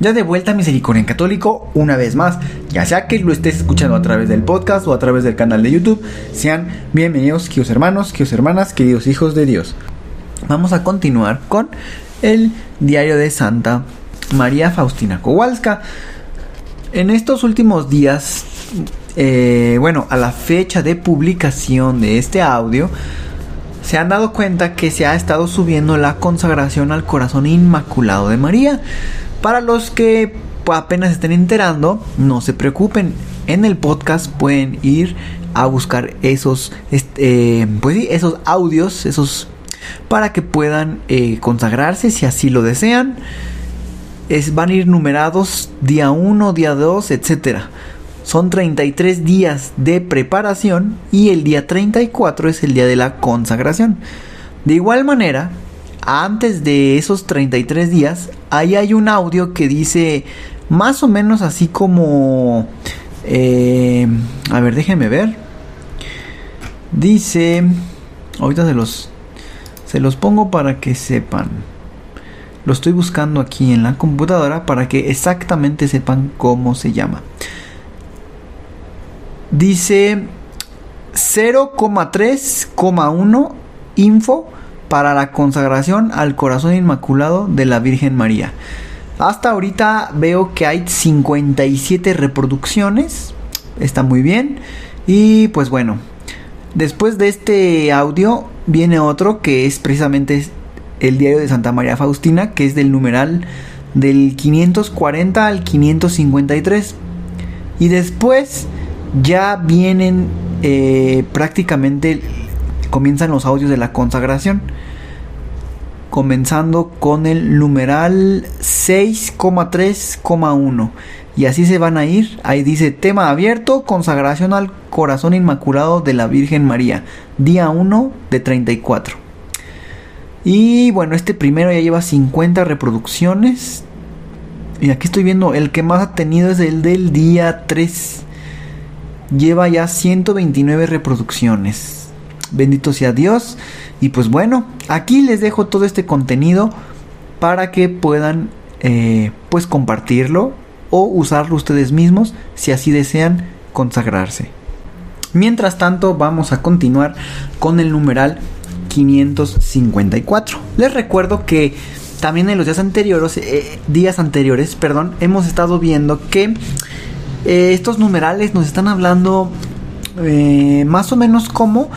Ya de vuelta a Misericordia en Católico, una vez más, ya sea que lo estés escuchando a través del podcast o a través del canal de YouTube, sean bienvenidos, queridos hermanos, queridos hermanas, queridos hijos de Dios. Vamos a continuar con el diario de Santa María Faustina Kowalska. En estos últimos días, eh, bueno, a la fecha de publicación de este audio, se han dado cuenta que se ha estado subiendo la consagración al corazón inmaculado de María. Para los que apenas estén enterando, no se preocupen. En el podcast pueden ir a buscar esos, este, pues esos audios, esos para que puedan eh, consagrarse si así lo desean. Es, van a ir numerados día 1, día 2, etc. Son 33 días de preparación y el día 34 es el día de la consagración. De igual manera, antes de esos 33 días, ahí hay un audio que dice más o menos así como... Eh, a ver, déjenme ver. Dice... Ahorita se los... Se los pongo para que sepan. Lo estoy buscando aquí en la computadora para que exactamente sepan cómo se llama. Dice 0,3,1 info para la consagración al corazón inmaculado de la Virgen María. Hasta ahorita veo que hay 57 reproducciones. Está muy bien. Y pues bueno, después de este audio viene otro que es precisamente el diario de Santa María Faustina, que es del numeral del 540 al 553. Y después ya vienen eh, prácticamente comienzan los audios de la consagración. Comenzando con el numeral 6,3,1. Y así se van a ir. Ahí dice tema abierto, consagración al corazón inmaculado de la Virgen María. Día 1 de 34. Y bueno, este primero ya lleva 50 reproducciones. Y aquí estoy viendo, el que más ha tenido es el del día 3. Lleva ya 129 reproducciones. Bendito sea Dios. Y pues bueno, aquí les dejo todo este contenido para que puedan eh, pues compartirlo o usarlo ustedes mismos si así desean consagrarse. Mientras tanto vamos a continuar con el numeral 554. Les recuerdo que también en los días anteriores, eh, días anteriores, perdón, hemos estado viendo que eh, estos numerales nos están hablando más o menos como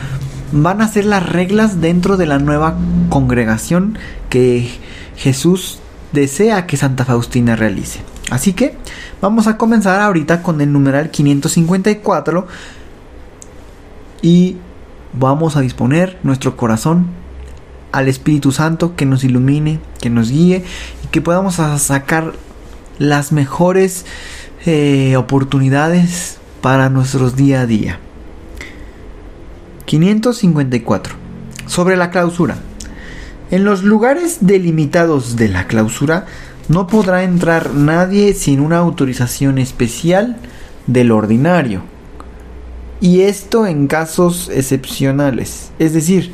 van a ser las reglas dentro de la nueva congregación que Jesús desea que Santa Faustina realice. Así que vamos a comenzar ahorita con el numeral 554 y vamos a disponer nuestro corazón al Espíritu Santo que nos ilumine, que nos guíe y que podamos sacar las mejores eh, oportunidades para nuestros día a día. 554. Sobre la clausura. En los lugares delimitados de la clausura no podrá entrar nadie sin una autorización especial del ordinario. Y esto en casos excepcionales. Es decir,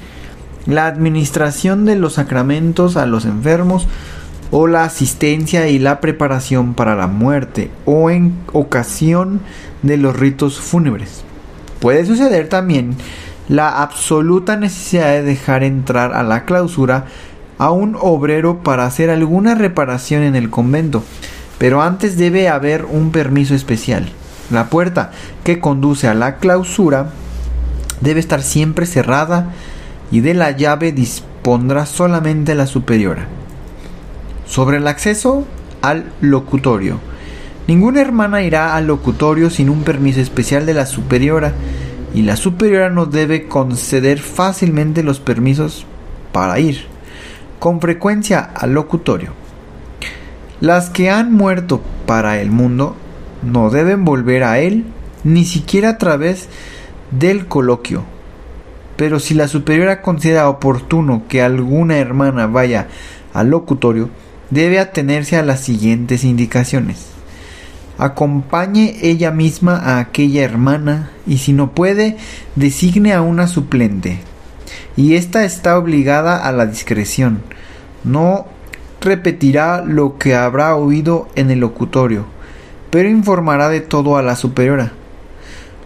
la administración de los sacramentos a los enfermos o la asistencia y la preparación para la muerte o en ocasión de los ritos fúnebres. Puede suceder también la absoluta necesidad de dejar entrar a la clausura a un obrero para hacer alguna reparación en el convento, pero antes debe haber un permiso especial. La puerta que conduce a la clausura debe estar siempre cerrada y de la llave dispondrá solamente la superiora. Sobre el acceso al locutorio. Ninguna hermana irá al locutorio sin un permiso especial de la superiora y la superiora no debe conceder fácilmente los permisos para ir con frecuencia al locutorio. Las que han muerto para el mundo no deben volver a él ni siquiera a través del coloquio. Pero si la superiora considera oportuno que alguna hermana vaya al locutorio, debe atenerse a las siguientes indicaciones. Acompañe ella misma a aquella hermana y si no puede, designe a una suplente. Y ésta está obligada a la discreción. No repetirá lo que habrá oído en el locutorio, pero informará de todo a la superiora.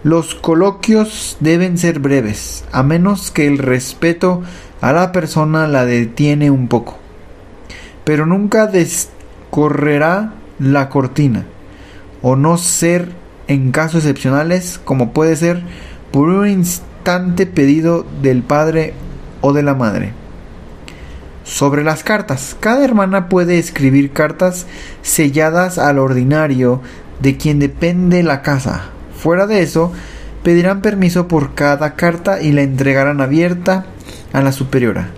Los coloquios deben ser breves, a menos que el respeto a la persona la detiene un poco. Pero nunca descorrerá la cortina, o no ser en casos excepcionales, como puede ser por un instante pedido del padre o de la madre. Sobre las cartas, cada hermana puede escribir cartas selladas al ordinario de quien depende la casa. Fuera de eso, pedirán permiso por cada carta y la entregarán abierta a la superiora.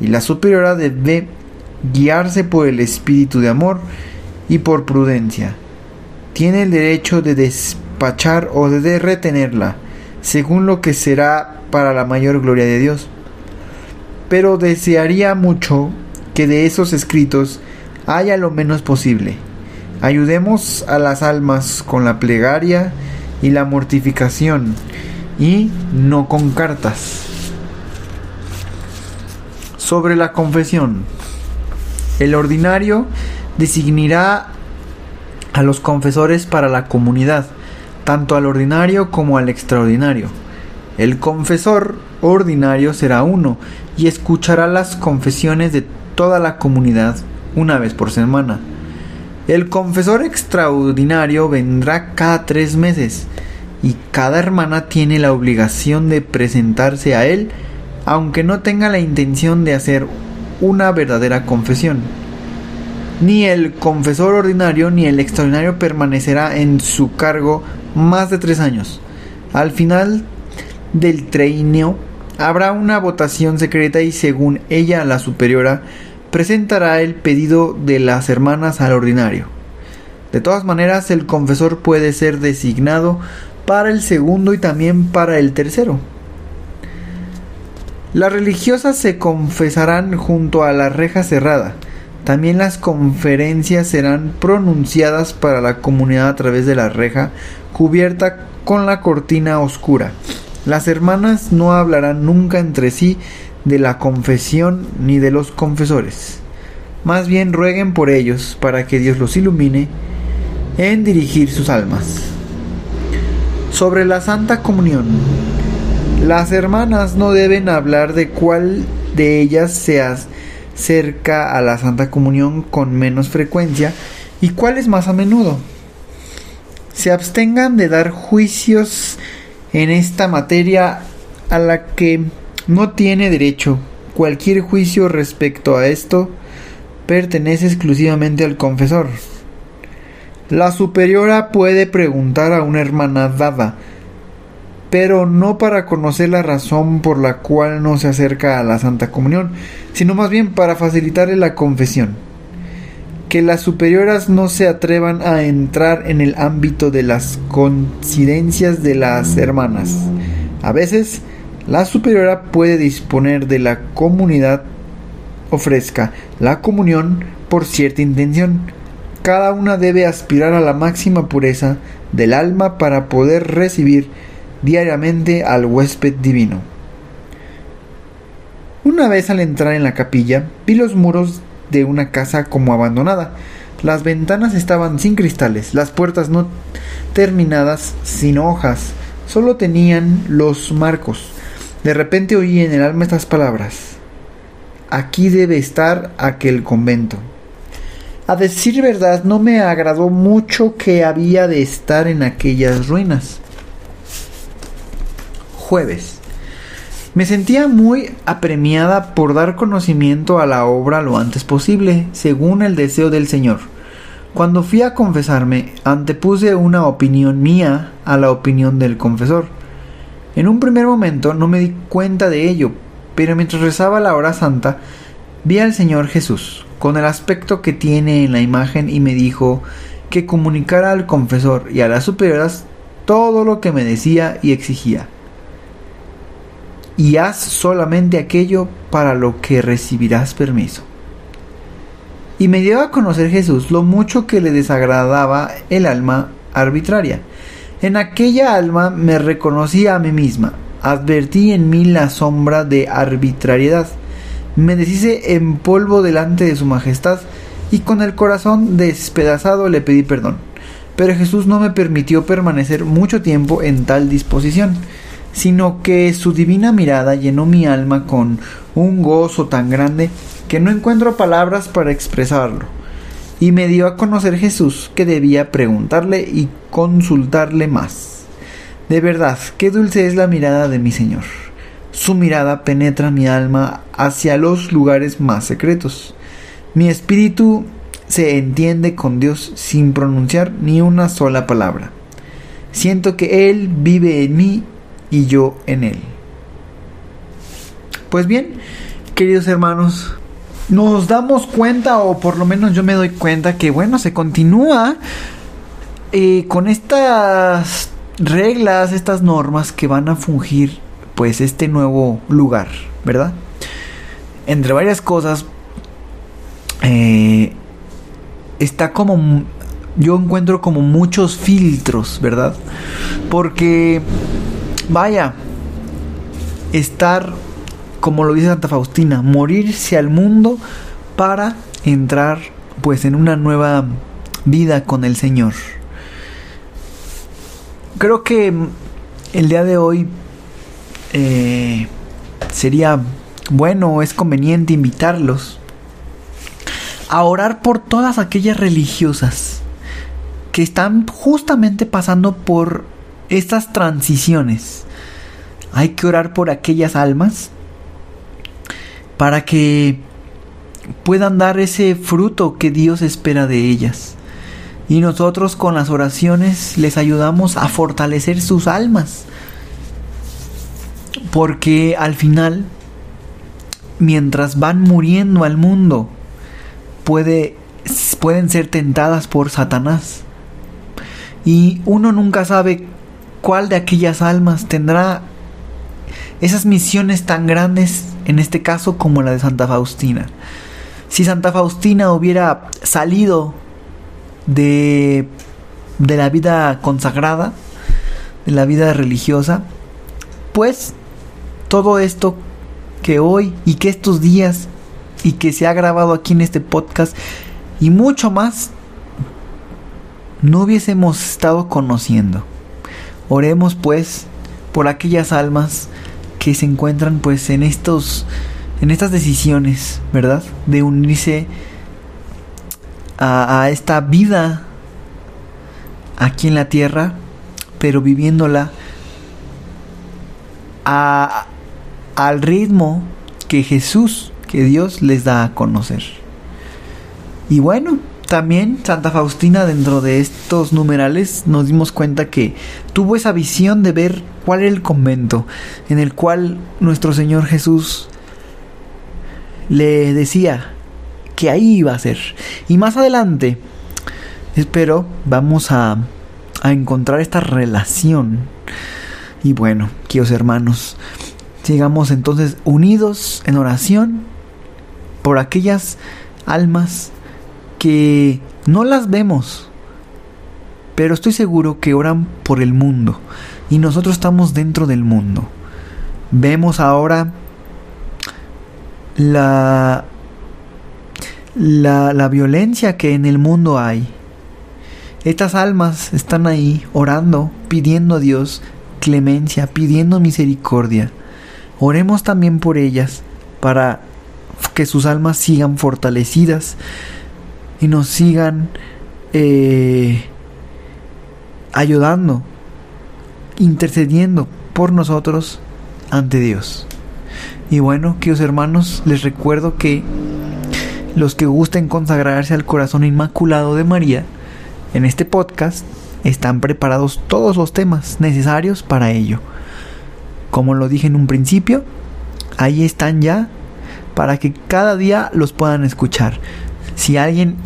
Y la superiora debe guiarse por el espíritu de amor y por prudencia. Tiene el derecho de despachar o de retenerla, según lo que será para la mayor gloria de Dios pero desearía mucho que de esos escritos haya lo menos posible. Ayudemos a las almas con la plegaria y la mortificación y no con cartas. Sobre la confesión. El ordinario designará a los confesores para la comunidad, tanto al ordinario como al extraordinario. El confesor ordinario será uno y escuchará las confesiones de toda la comunidad una vez por semana. El confesor extraordinario vendrá cada tres meses y cada hermana tiene la obligación de presentarse a él aunque no tenga la intención de hacer una verdadera confesión. Ni el confesor ordinario ni el extraordinario permanecerá en su cargo más de tres años. Al final del treinio habrá una votación secreta y según ella la superiora presentará el pedido de las hermanas al ordinario. De todas maneras, el confesor puede ser designado para el segundo y también para el tercero. Las religiosas se confesarán junto a la reja cerrada. También las conferencias serán pronunciadas para la comunidad a través de la reja cubierta con la cortina oscura. Las hermanas no hablarán nunca entre sí de la confesión ni de los confesores. Más bien rueguen por ellos para que Dios los ilumine en dirigir sus almas. Sobre la Santa Comunión. Las hermanas no deben hablar de cuál de ellas se acerca a la Santa Comunión con menos frecuencia y cuál es más a menudo. Se abstengan de dar juicios en esta materia a la que no tiene derecho. Cualquier juicio respecto a esto pertenece exclusivamente al confesor. La superiora puede preguntar a una hermana dada, pero no para conocer la razón por la cual no se acerca a la Santa Comunión, sino más bien para facilitarle la confesión que las superioras no se atrevan a entrar en el ámbito de las coincidencias de las hermanas. A veces, la superiora puede disponer de la comunidad ofrezca la comunión por cierta intención. Cada una debe aspirar a la máxima pureza del alma para poder recibir diariamente al huésped divino. Una vez al entrar en la capilla, vi los muros de una casa como abandonada. Las ventanas estaban sin cristales, las puertas no terminadas, sin hojas, solo tenían los marcos. De repente oí en el alma estas palabras. Aquí debe estar aquel convento. A decir verdad, no me agradó mucho que había de estar en aquellas ruinas. Jueves. Me sentía muy apremiada por dar conocimiento a la obra lo antes posible, según el deseo del Señor. Cuando fui a confesarme, antepuse una opinión mía a la opinión del confesor. En un primer momento no me di cuenta de ello, pero mientras rezaba la hora santa, vi al Señor Jesús con el aspecto que tiene en la imagen y me dijo que comunicara al confesor y a las superioras todo lo que me decía y exigía. Y haz solamente aquello para lo que recibirás permiso. Y me dio a conocer Jesús lo mucho que le desagradaba el alma arbitraria. En aquella alma me reconocí a mí misma, advertí en mí la sombra de arbitrariedad, me deshice en polvo delante de su majestad y con el corazón despedazado le pedí perdón. Pero Jesús no me permitió permanecer mucho tiempo en tal disposición, sino que su divina mirada llenó mi alma con un gozo tan grande que no encuentro palabras para expresarlo y me dio a conocer Jesús que debía preguntarle y consultarle más. De verdad, qué dulce es la mirada de mi Señor. Su mirada penetra mi alma hacia los lugares más secretos. Mi espíritu se entiende con Dios sin pronunciar ni una sola palabra. Siento que Él vive en mí y yo en Él. Pues bien, queridos hermanos, nos damos cuenta, o por lo menos yo me doy cuenta, que bueno, se continúa eh, con estas reglas, estas normas que van a fungir pues este nuevo lugar, ¿verdad? Entre varias cosas, eh, está como, yo encuentro como muchos filtros, ¿verdad? Porque, vaya, estar como lo dice Santa Faustina, morirse al mundo para entrar pues en una nueva vida con el Señor. Creo que el día de hoy eh, sería bueno, es conveniente invitarlos a orar por todas aquellas religiosas que están justamente pasando por estas transiciones. Hay que orar por aquellas almas para que puedan dar ese fruto que Dios espera de ellas. Y nosotros con las oraciones les ayudamos a fortalecer sus almas. Porque al final, mientras van muriendo al mundo, puede, pueden ser tentadas por Satanás. Y uno nunca sabe cuál de aquellas almas tendrá esas misiones tan grandes en este caso como la de Santa Faustina. Si Santa Faustina hubiera salido de, de la vida consagrada, de la vida religiosa, pues todo esto que hoy y que estos días y que se ha grabado aquí en este podcast y mucho más no hubiésemos estado conociendo. Oremos pues por aquellas almas que se encuentran pues en estos en estas decisiones, ¿verdad? De unirse a, esta vida aquí en la tierra, pero viviéndola al ritmo que Jesús, que Dios les da a conocer. Y bueno, también Santa Faustina dentro de estos numerales nos dimos cuenta que tuvo esa visión de ver cuál era el convento en el cual nuestro Señor Jesús le decía que ahí iba a ser. Y más adelante, espero, vamos a, a encontrar esta relación. Y bueno, queridos hermanos, sigamos entonces unidos en oración por aquellas almas que no las vemos, pero estoy seguro que oran por el mundo y nosotros estamos dentro del mundo. Vemos ahora la, la, la violencia que en el mundo hay. Estas almas están ahí orando, pidiendo a Dios clemencia, pidiendo misericordia. Oremos también por ellas para que sus almas sigan fortalecidas y nos sigan eh, ayudando, intercediendo por nosotros ante Dios. Y bueno, queridos hermanos, les recuerdo que los que gusten consagrarse al corazón inmaculado de María, en este podcast están preparados todos los temas necesarios para ello. Como lo dije en un principio, ahí están ya para que cada día los puedan escuchar. Si alguien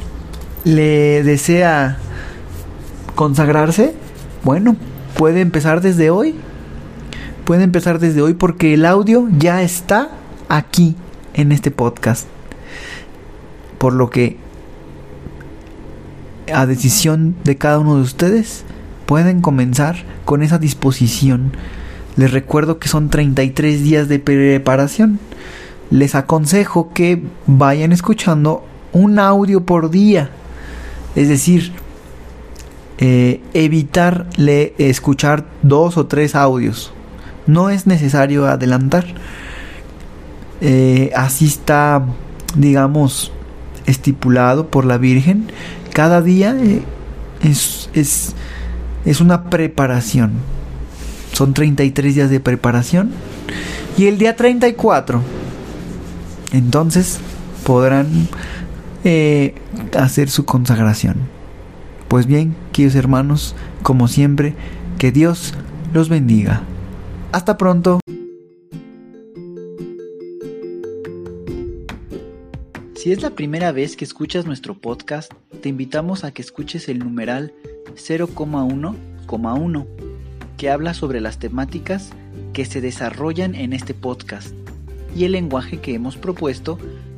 le desea consagrarse, bueno, puede empezar desde hoy. Puede empezar desde hoy porque el audio ya está aquí en este podcast. Por lo que a decisión de cada uno de ustedes pueden comenzar con esa disposición. Les recuerdo que son 33 días de preparación. Les aconsejo que vayan escuchando un audio por día. Es decir, eh, evitar escuchar dos o tres audios. No es necesario adelantar. Eh, así está, digamos, estipulado por la Virgen. Cada día eh, es, es, es una preparación. Son 33 días de preparación. Y el día 34, entonces podrán eh, hacer su consagración. Pues bien, queridos hermanos, como siempre, que Dios los bendiga. Hasta pronto. Si es la primera vez que escuchas nuestro podcast, te invitamos a que escuches el numeral 0,1,1, que habla sobre las temáticas que se desarrollan en este podcast y el lenguaje que hemos propuesto